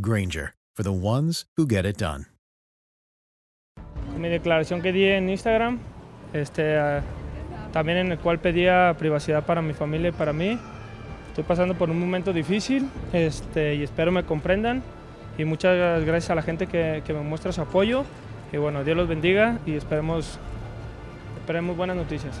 Granger, for the ones who get it done. mi declaración que di en Instagram, este, ah, también en el cual pedía privacidad para mi familia y para mí. Estoy pasando por un momento difícil este, y espero me comprendan. Y muchas gracias a la gente que, que me muestra su apoyo. Y bueno, Dios los bendiga y esperemos, esperemos buenas noticias.